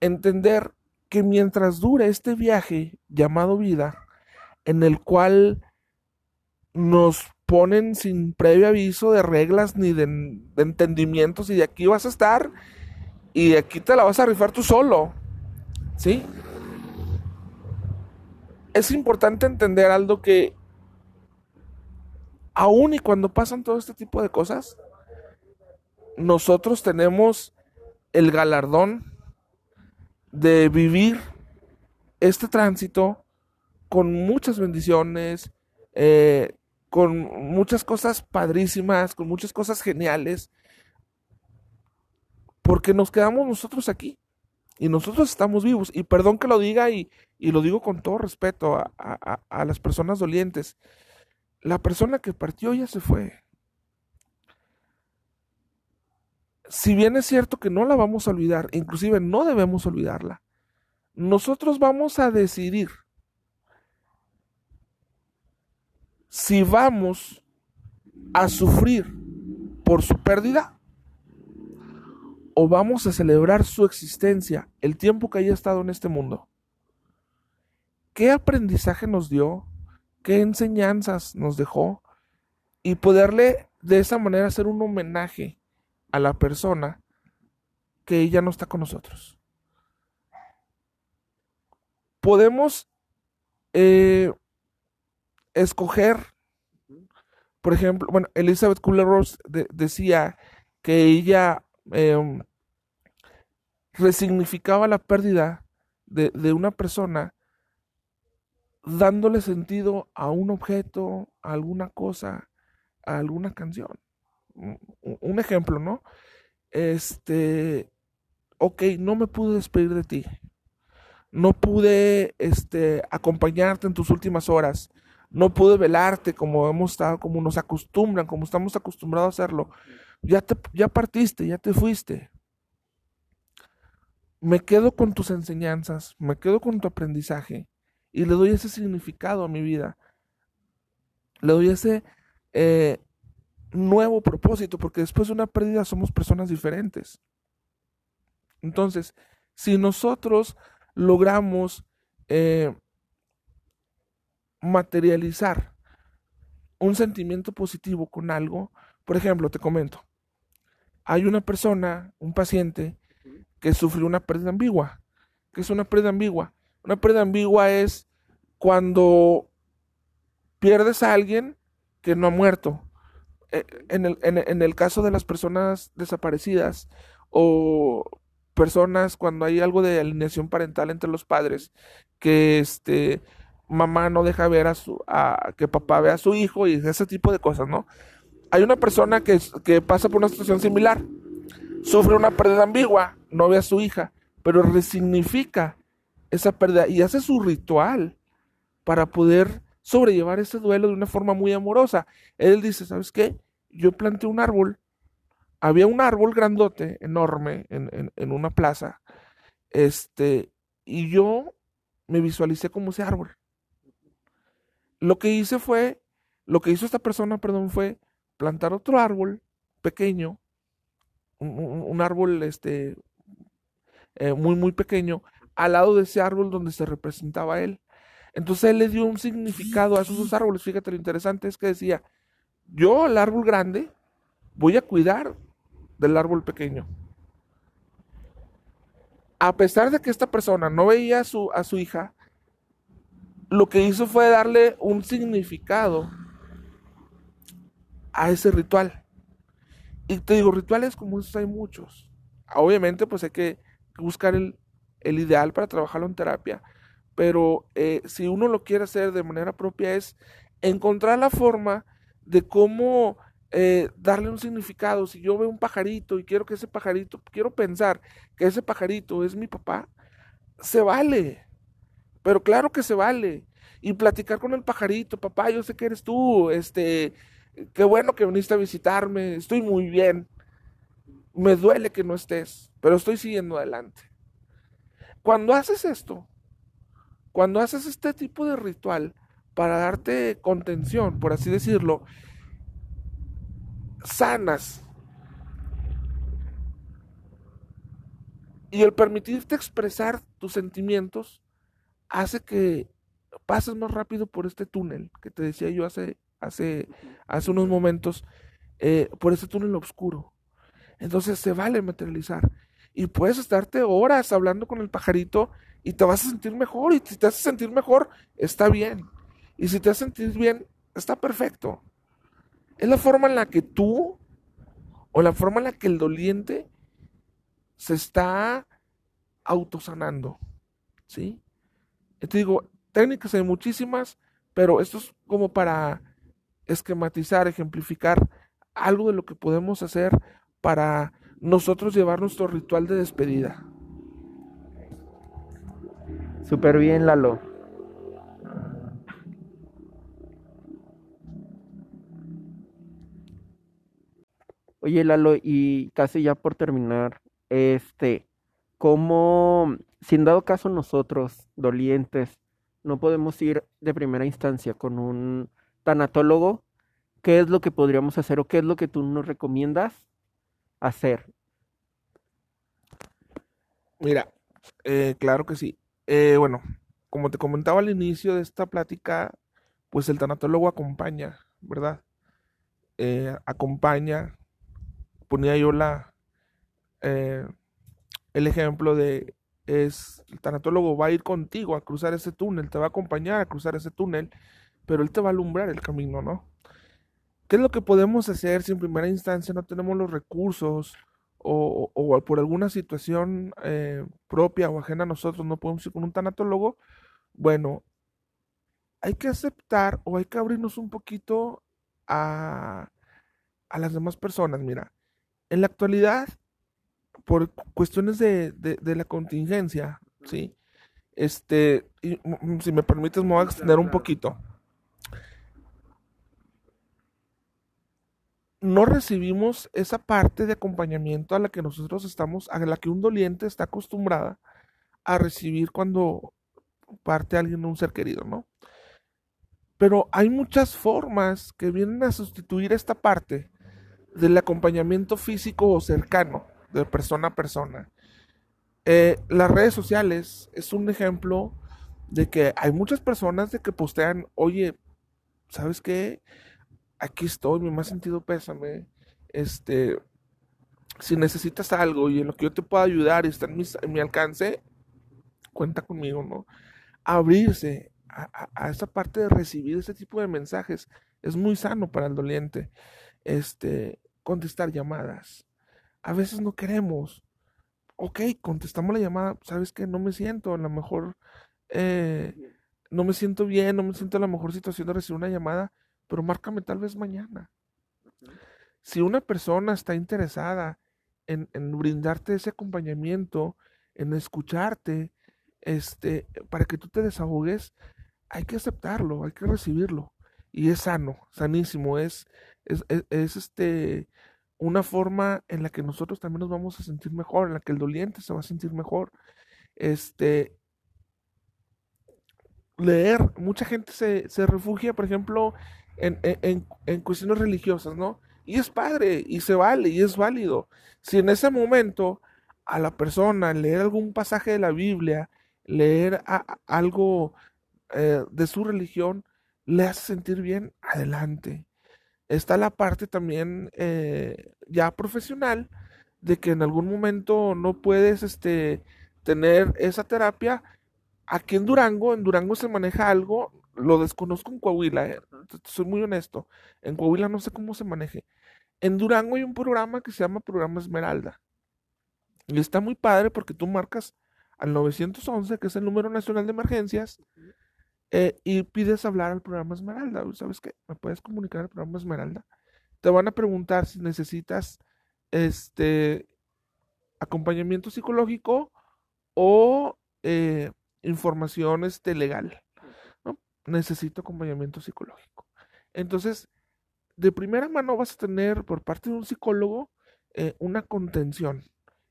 entender que mientras dure este viaje llamado vida, en el cual nos ponen sin previo aviso de reglas ni de, de entendimientos y de aquí vas a estar y de aquí te la vas a rifar tú solo, ¿sí? Es importante entender algo que aún y cuando pasan todo este tipo de cosas, nosotros tenemos el galardón de vivir este tránsito con muchas bendiciones, eh, con muchas cosas padrísimas, con muchas cosas geniales, porque nos quedamos nosotros aquí y nosotros estamos vivos. Y perdón que lo diga y, y lo digo con todo respeto a, a, a las personas dolientes, la persona que partió ya se fue. Si bien es cierto que no la vamos a olvidar, inclusive no debemos olvidarla, nosotros vamos a decidir si vamos a sufrir por su pérdida o vamos a celebrar su existencia, el tiempo que haya estado en este mundo. ¿Qué aprendizaje nos dio? qué enseñanzas nos dejó y poderle de esa manera hacer un homenaje a la persona que ella no está con nosotros. Podemos eh, escoger, por ejemplo, bueno, Elizabeth Kubler-Ross decía que ella em, resignificaba la pérdida de, de una persona dándole sentido a un objeto, a alguna cosa, a alguna canción. Un ejemplo, ¿no? Este, ok, no me pude despedir de ti. No pude este, acompañarte en tus últimas horas. No pude velarte como hemos estado, como nos acostumbran, como estamos acostumbrados a hacerlo. Ya, te, ya partiste, ya te fuiste. Me quedo con tus enseñanzas, me quedo con tu aprendizaje y le doy ese significado a mi vida. Le doy ese eh, nuevo propósito, porque después de una pérdida somos personas diferentes. Entonces, si nosotros logramos eh, materializar un sentimiento positivo con algo, por ejemplo, te comento, hay una persona, un paciente, que sufrió una pérdida ambigua. ¿Qué es una pérdida ambigua? Una pérdida ambigua es cuando pierdes a alguien que no ha muerto. Eh, en el, en, el, caso de las personas desaparecidas o personas cuando hay algo de alineación parental entre los padres, que este mamá no deja ver a su a, que papá vea a su hijo y ese tipo de cosas, ¿no? Hay una persona que, pasa por una situación similar, sufre una pérdida ambigua, no ve a su hija, pero resignifica esa pérdida y hace su ritual para poder sobrellevar ese duelo de una forma muy amorosa. Él dice, ¿sabes qué? Yo planté un árbol, había un árbol grandote, enorme, en, en una plaza, este, y yo me visualicé como ese árbol. Lo que hice fue, lo que hizo esta persona, perdón, fue plantar otro árbol pequeño, un, árbol este, eh, muy, muy pequeño, al lado de ese árbol donde se representaba él. Entonces él le dio un significado a esos dos árboles. Fíjate, lo interesante es que decía, yo el árbol grande voy a cuidar del árbol pequeño. A pesar de que esta persona no veía a su, a su hija, lo que hizo fue darle un significado a ese ritual. Y te digo, rituales como estos hay muchos. Obviamente, pues hay que buscar el, el ideal para trabajarlo en terapia. Pero eh, si uno lo quiere hacer de manera propia es encontrar la forma de cómo eh, darle un significado. Si yo veo un pajarito y quiero que ese pajarito, quiero pensar que ese pajarito es mi papá, se vale. Pero claro que se vale. Y platicar con el pajarito, papá, yo sé que eres tú, este, qué bueno que viniste a visitarme, estoy muy bien. Me duele que no estés, pero estoy siguiendo adelante. Cuando haces esto, cuando haces este tipo de ritual para darte contención, por así decirlo, sanas Y el permitirte expresar tus sentimientos hace que pases más rápido por este túnel que te decía yo hace, hace, hace unos momentos, eh, por ese túnel oscuro. Entonces se vale materializar. Y puedes estarte horas hablando con el pajarito y te vas a sentir mejor. Y si te hace sentir mejor, está bien. Y si te hace sentir bien, está perfecto. Es la forma en la que tú, o la forma en la que el doliente se está autosanando. ¿Sí? Te digo, técnicas hay muchísimas, pero esto es como para esquematizar, ejemplificar algo de lo que podemos hacer para nosotros llevar nuestro ritual de despedida. Súper bien, Lalo. Oye, Lalo, y casi ya por terminar, este, ¿cómo, si en dado caso nosotros, dolientes, no podemos ir de primera instancia con un tanatólogo, ¿qué es lo que podríamos hacer o qué es lo que tú nos recomiendas hacer? Mira, eh, claro que sí. Eh, bueno, como te comentaba al inicio de esta plática, pues el tanatólogo acompaña, ¿verdad? Eh, acompaña, ponía yo la, el ejemplo de es el tanatólogo va a ir contigo a cruzar ese túnel, te va a acompañar a cruzar ese túnel, pero él te va a alumbrar el camino, ¿no? ¿Qué es lo que podemos hacer si en primera instancia no tenemos los recursos o, por alguna situación eh, propia o ajena a nosotros no podemos ir con un tanatólogo? Bueno, hay que aceptar o hay que abrirnos un poquito a, a las demás personas. Mira, en la actualidad por cuestiones de, de, la contingencia, ¿sí? Este, y, si me permites, me voy a extender un poquito. No recibimos esa parte de acompañamiento a la que nosotros estamos, a la que un doliente está acostumbrada a recibir cuando parte alguien de un ser querido, ¿no? Pero hay muchas formas que vienen a sustituir esta parte del acompañamiento físico o cercano de persona a persona. Eh, las redes sociales es un ejemplo de que hay muchas personas de que postean, oye, ¿sabes qué? Aquí estoy, mi más sentido pésame. Este, si necesitas algo y en lo que yo te pueda ayudar y está en mi, alcance, cuenta conmigo, ¿no? Abrirse a, esa parte de recibir ese tipo de mensajes es muy sano para el doliente. Este, contestar llamadas, a veces no queremos. Ok, contestamos la llamada, sabes que no me siento, a lo mejor eh, no me siento bien, no me siento en la mejor situación de recibir una llamada, pero márcame tal vez mañana. Si una persona está interesada en, en brindarte ese acompañamiento, en escucharte, este, para que tú te desahogues, hay que aceptarlo, hay que recibirlo. Y es sano, sanísimo, es, es, es este, una forma en la que nosotros también nos vamos a sentir mejor, en la que el doliente se va a sentir mejor. Este, leer, mucha gente se, refugia, por ejemplo, en, en, cuestiones religiosas, ¿no? Y es padre, y se vale, y es válido. Si en ese momento a la persona leer algún pasaje de la Biblia, leer algo eh, de su religión, le hace sentir bien, adelante está la parte también eh, ya profesional de que en algún momento no puedes este, tener esa terapia. Aquí en Durango, en Durango se maneja algo, lo desconozco en Coahuila, eh, soy muy honesto, en Coahuila no sé cómo se maneje. En Durango hay un programa que se llama Programa Esmeralda. Y está muy padre porque tú marcas al 911, que es el número nacional de emergencias, eh, y pides hablar al programa Esmeralda. ¿Sabes qué? ¿Me puedes comunicar al programa Esmeralda? Te van a preguntar si necesitas este acompañamiento psicológico o eh, información este, legal. ¿no? Necesito acompañamiento psicológico. Entonces, de primera mano vas a tener por parte de un psicólogo eh, una contención.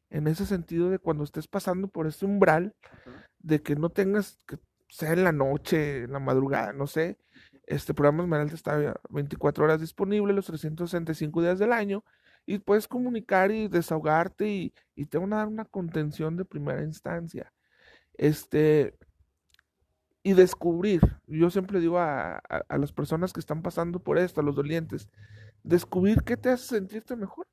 En ese sentido de cuando estés pasando por ese umbral, de que no tengas que sea en la noche, en la madrugada, no sé. Este programa Esmeralda está 24 horas disponible, los 365 días del año. y puedes comunicar y desahogarte y, y te van a dar una contención de primera instancia. Este, y descubrir, yo siempre digo a, a, las personas que están pasando por esto, a los dolientes, descubrir qué te hace sentirte mejor.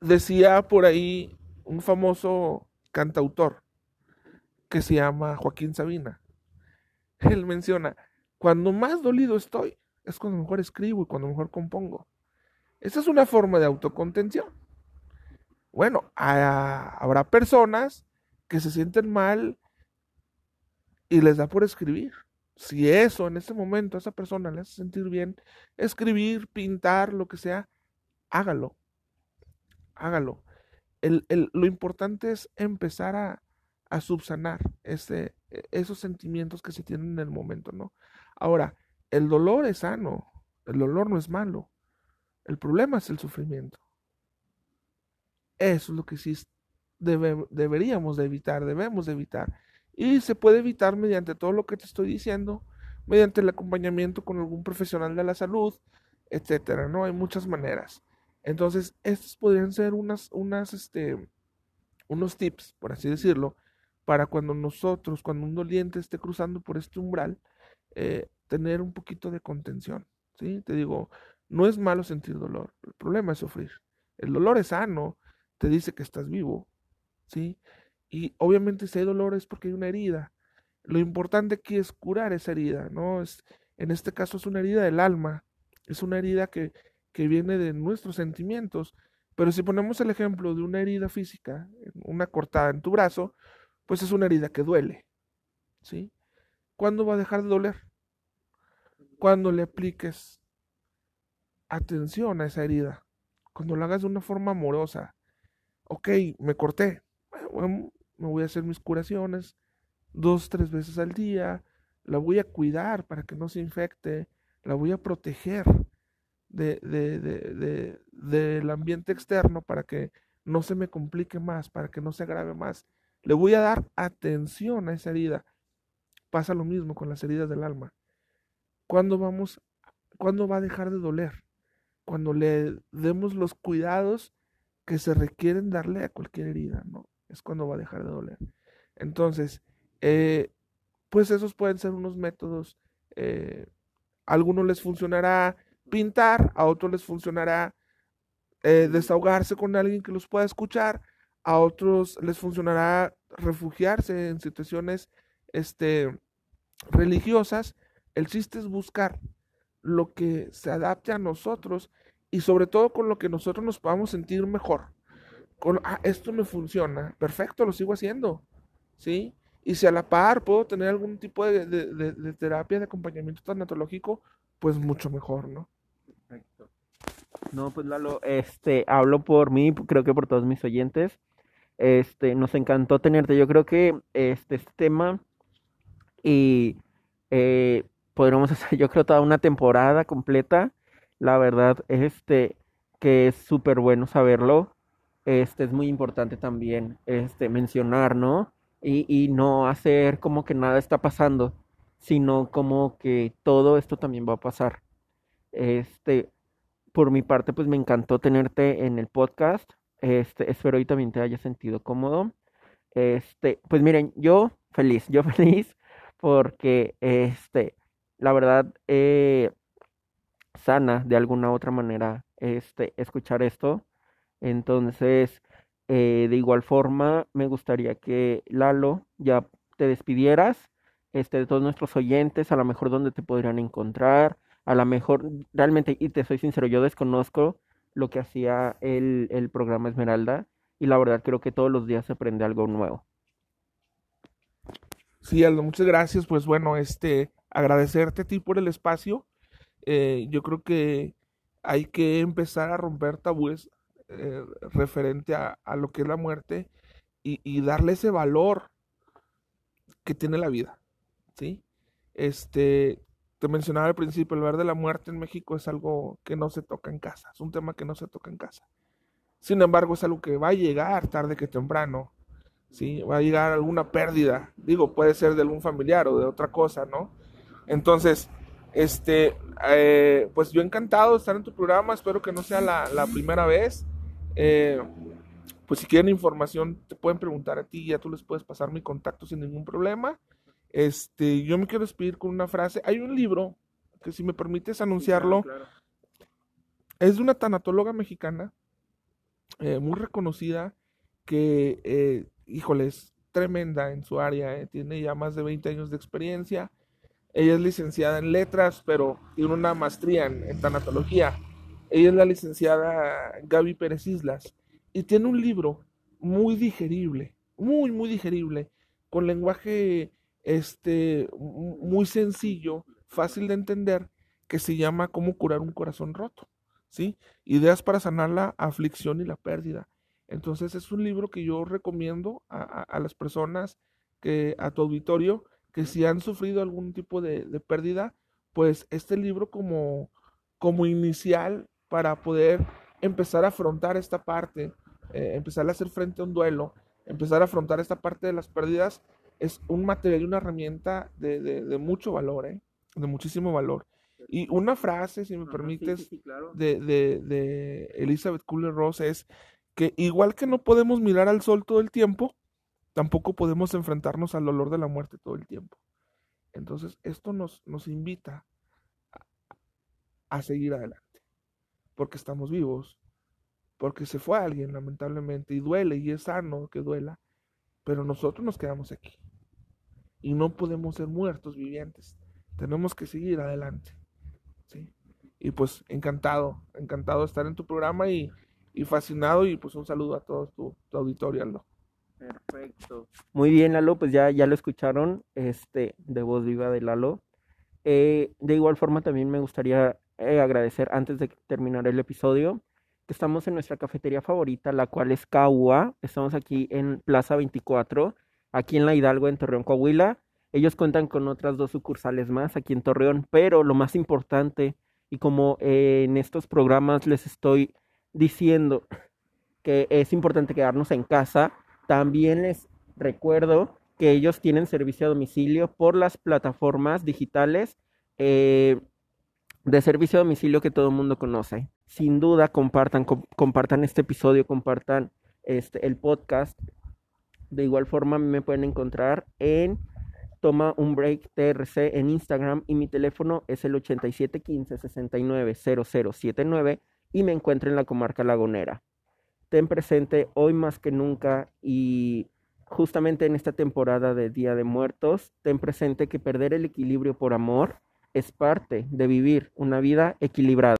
Decía por ahí un famoso cantautor que se llama Joaquín Sabina. Él menciona, cuando más dolido estoy, es cuando mejor escribo y cuando mejor compongo. Esa es una forma de autocontención. Bueno, habrá personas que se sienten mal y les da por escribir. Si eso en ese momento a esa persona le hace sentir bien, escribir, pintar, lo que sea, hágalo. Hágalo. lo importante es empezar a, subsanar e, esos sentimientos que se tienen en el momento, ¿no? Ahora, el dolor es sano, el dolor no es malo, el problema es el sufrimiento. Eso es lo que sí deberíamos de evitar, debemos de evitar. Y se puede evitar mediante todo lo que te estoy diciendo, mediante el acompañamiento con algún profesional de la salud, etcétera, ¿no? Hay muchas maneras. Entonces, estos podrían ser unas, unas, este, unos tips, por así decirlo, para cuando nosotros, cuando un doliente esté cruzando por este umbral, eh, tener un poquito de contención, ¿sí? Te digo, no es malo sentir dolor, el problema es sufrir. El dolor es sano, te dice que estás vivo, ¿sí? Y obviamente si hay dolor es porque hay una herida. Lo importante aquí es curar esa herida, ¿no? Es, en este caso es una herida del alma, es una herida que, que viene de nuestros sentimientos. Pero si ponemos el ejemplo de una herida física, una cortada en tu brazo, pues es una herida que duele. ¿Sí? ¿Cuándo va a dejar de doler? Cuando le apliques atención a esa herida. Cuando lo hagas de una forma amorosa. Ok, me corté. me voy a hacer mis curaciones dos, tres veces al día. La voy a cuidar para que no se infecte. La voy a proteger de, de, de, del ambiente externo para que no se me complique más, para que no se agrave más. Le voy a dar atención a esa herida. Pasa lo mismo con las heridas del alma. ¿Cuándo vamos, cuándo va a dejar de doler? Cuando le demos los cuidados que se requieren darle a cualquier herida, ¿no? Es cuando va a dejar de doler. Entonces, eh, pues esos pueden ser unos métodos. Eh, algunos les funcionará pintar, a otros les funcionará eh, desahogarse con alguien que los pueda escuchar, a otros les funcionará refugiarse en situaciones este, religiosas. El chiste es buscar lo que se adapte a nosotros y sobre todo con lo que nosotros nos podamos sentir mejor. Con, ah, esto me funciona, perfecto, lo sigo haciendo, ¿sí? Y si a la par puedo tener algún tipo de, de terapia de acompañamiento tanatológico, pues mucho mejor, ¿no? Perfecto. No, pues Lalo, este, hablo por mí, creo que por todos mis oyentes. Este, nos encantó tenerte. Yo creo que este, este tema y eh, podríamos hacer, yo creo, toda una temporada completa. La verdad, este, que es súper bueno saberlo. Este, es muy importante también, este, mencionar, ¿no? Y, y no hacer como que nada está pasando, sino como que todo esto también va a pasar. Este, por mi parte, pues me encantó tenerte en el podcast. Este, espero y también te haya sentido cómodo. Este, pues miren, yo feliz, yo feliz porque este, la verdad, eh, sana de alguna otra manera este, escuchar esto. Entonces, eh, de igual forma, me gustaría que Lalo ya te despidieras este, de todos nuestros oyentes, a lo mejor donde te podrían encontrar, a lo mejor, realmente, y te soy sincero, yo desconozco lo que hacía el, el programa Esmeralda y la verdad creo que todos los días se aprende algo nuevo. Sí, Aldo, muchas gracias. Pues bueno, este, agradecerte a ti por el espacio. Eh, yo creo que hay que empezar a romper tabúes eh, referente a, lo que es la muerte y, y, darle ese valor que tiene la vida, ¿sí? Este, te mencionaba al principio, el ver de la muerte en México es algo que no se toca en casa, es un tema que no se toca en casa. Sin embargo, es algo que va a llegar tarde que temprano, ¿sí? Va a llegar alguna pérdida, digo, puede ser de algún familiar o de otra cosa, ¿no? Entonces, Este, eh, pues yo encantado de estar en tu programa, espero que no sea la, la primera vez. Eh, pues si quieren información, te pueden preguntar a ti, ya tú les puedes pasar mi contacto sin ningún problema. Este, yo me quiero despedir con una frase. Hay un libro que si me permites anunciarlo, es de una tanatóloga mexicana, eh, muy reconocida, que, eh, híjole, es tremenda en su área, eh, tiene ya más de 20 años de experiencia. Ella es licenciada en letras, pero tiene una maestría en, tanatología. Ella es la licenciada Gaby Pérez Islas y tiene un libro muy digerible, muy, muy digerible, con lenguaje este, muy sencillo, fácil de entender, que se llama Cómo curar un corazón roto, ¿sí? Ideas para sanar la aflicción y la pérdida. Entonces es un libro que yo recomiendo a, las personas, que a tu auditorio, que si han sufrido algún tipo de, pérdida, pues este libro como, como inicial para poder empezar a afrontar esta parte, eh, empezar a hacer frente a un duelo, empezar a afrontar esta parte de las pérdidas, es un material y una herramienta de, mucho valor, ¿eh? de muchísimo valor. Y una frase, si me permites, de, de, Elizabeth Kubler-Ross es que igual que no podemos mirar al sol todo el tiempo, tampoco podemos enfrentarnos al dolor de la muerte todo el tiempo. Entonces, esto nos, nos invita a, seguir adelante, porque estamos vivos, porque se fue alguien, lamentablemente, y duele, y es sano que duela, pero nosotros nos quedamos aquí. Y no podemos ser muertos vivientes. Tenemos que seguir adelante. ¿sí? Y pues encantado, encantado de estar en tu programa y, y fascinado y pues un saludo a todo tu, auditorio, Aldo. Perfecto. Muy bien, Lalo, pues ya, ya lo escucharon, este, de voz viva de Lalo. Eh, de igual forma también me gustaría eh, agradecer antes de terminar el episodio que estamos en nuestra cafetería favorita, la cual es Caua. Estamos aquí en Plaza 24, aquí en La Hidalgo, en Torreón, Coahuila. Ellos cuentan con otras dos sucursales más aquí en Torreón, pero lo más importante, y como eh, en estos programas les estoy diciendo que es importante quedarnos en casa, también les recuerdo que ellos tienen servicio a domicilio por las plataformas digitales eh, de servicio a domicilio que todo el mundo conoce. Sin duda, compartan, compartan este episodio, compartan este, el podcast. De igual forma, me pueden encontrar en Toma un Break TRC en Instagram y mi teléfono es el 8715 690079 y me encuentro en la comarca lagunera. Ten presente hoy más que nunca y justamente en esta temporada de Día de Muertos, ten presente que perder el equilibrio por amor es parte de vivir una vida equilibrada.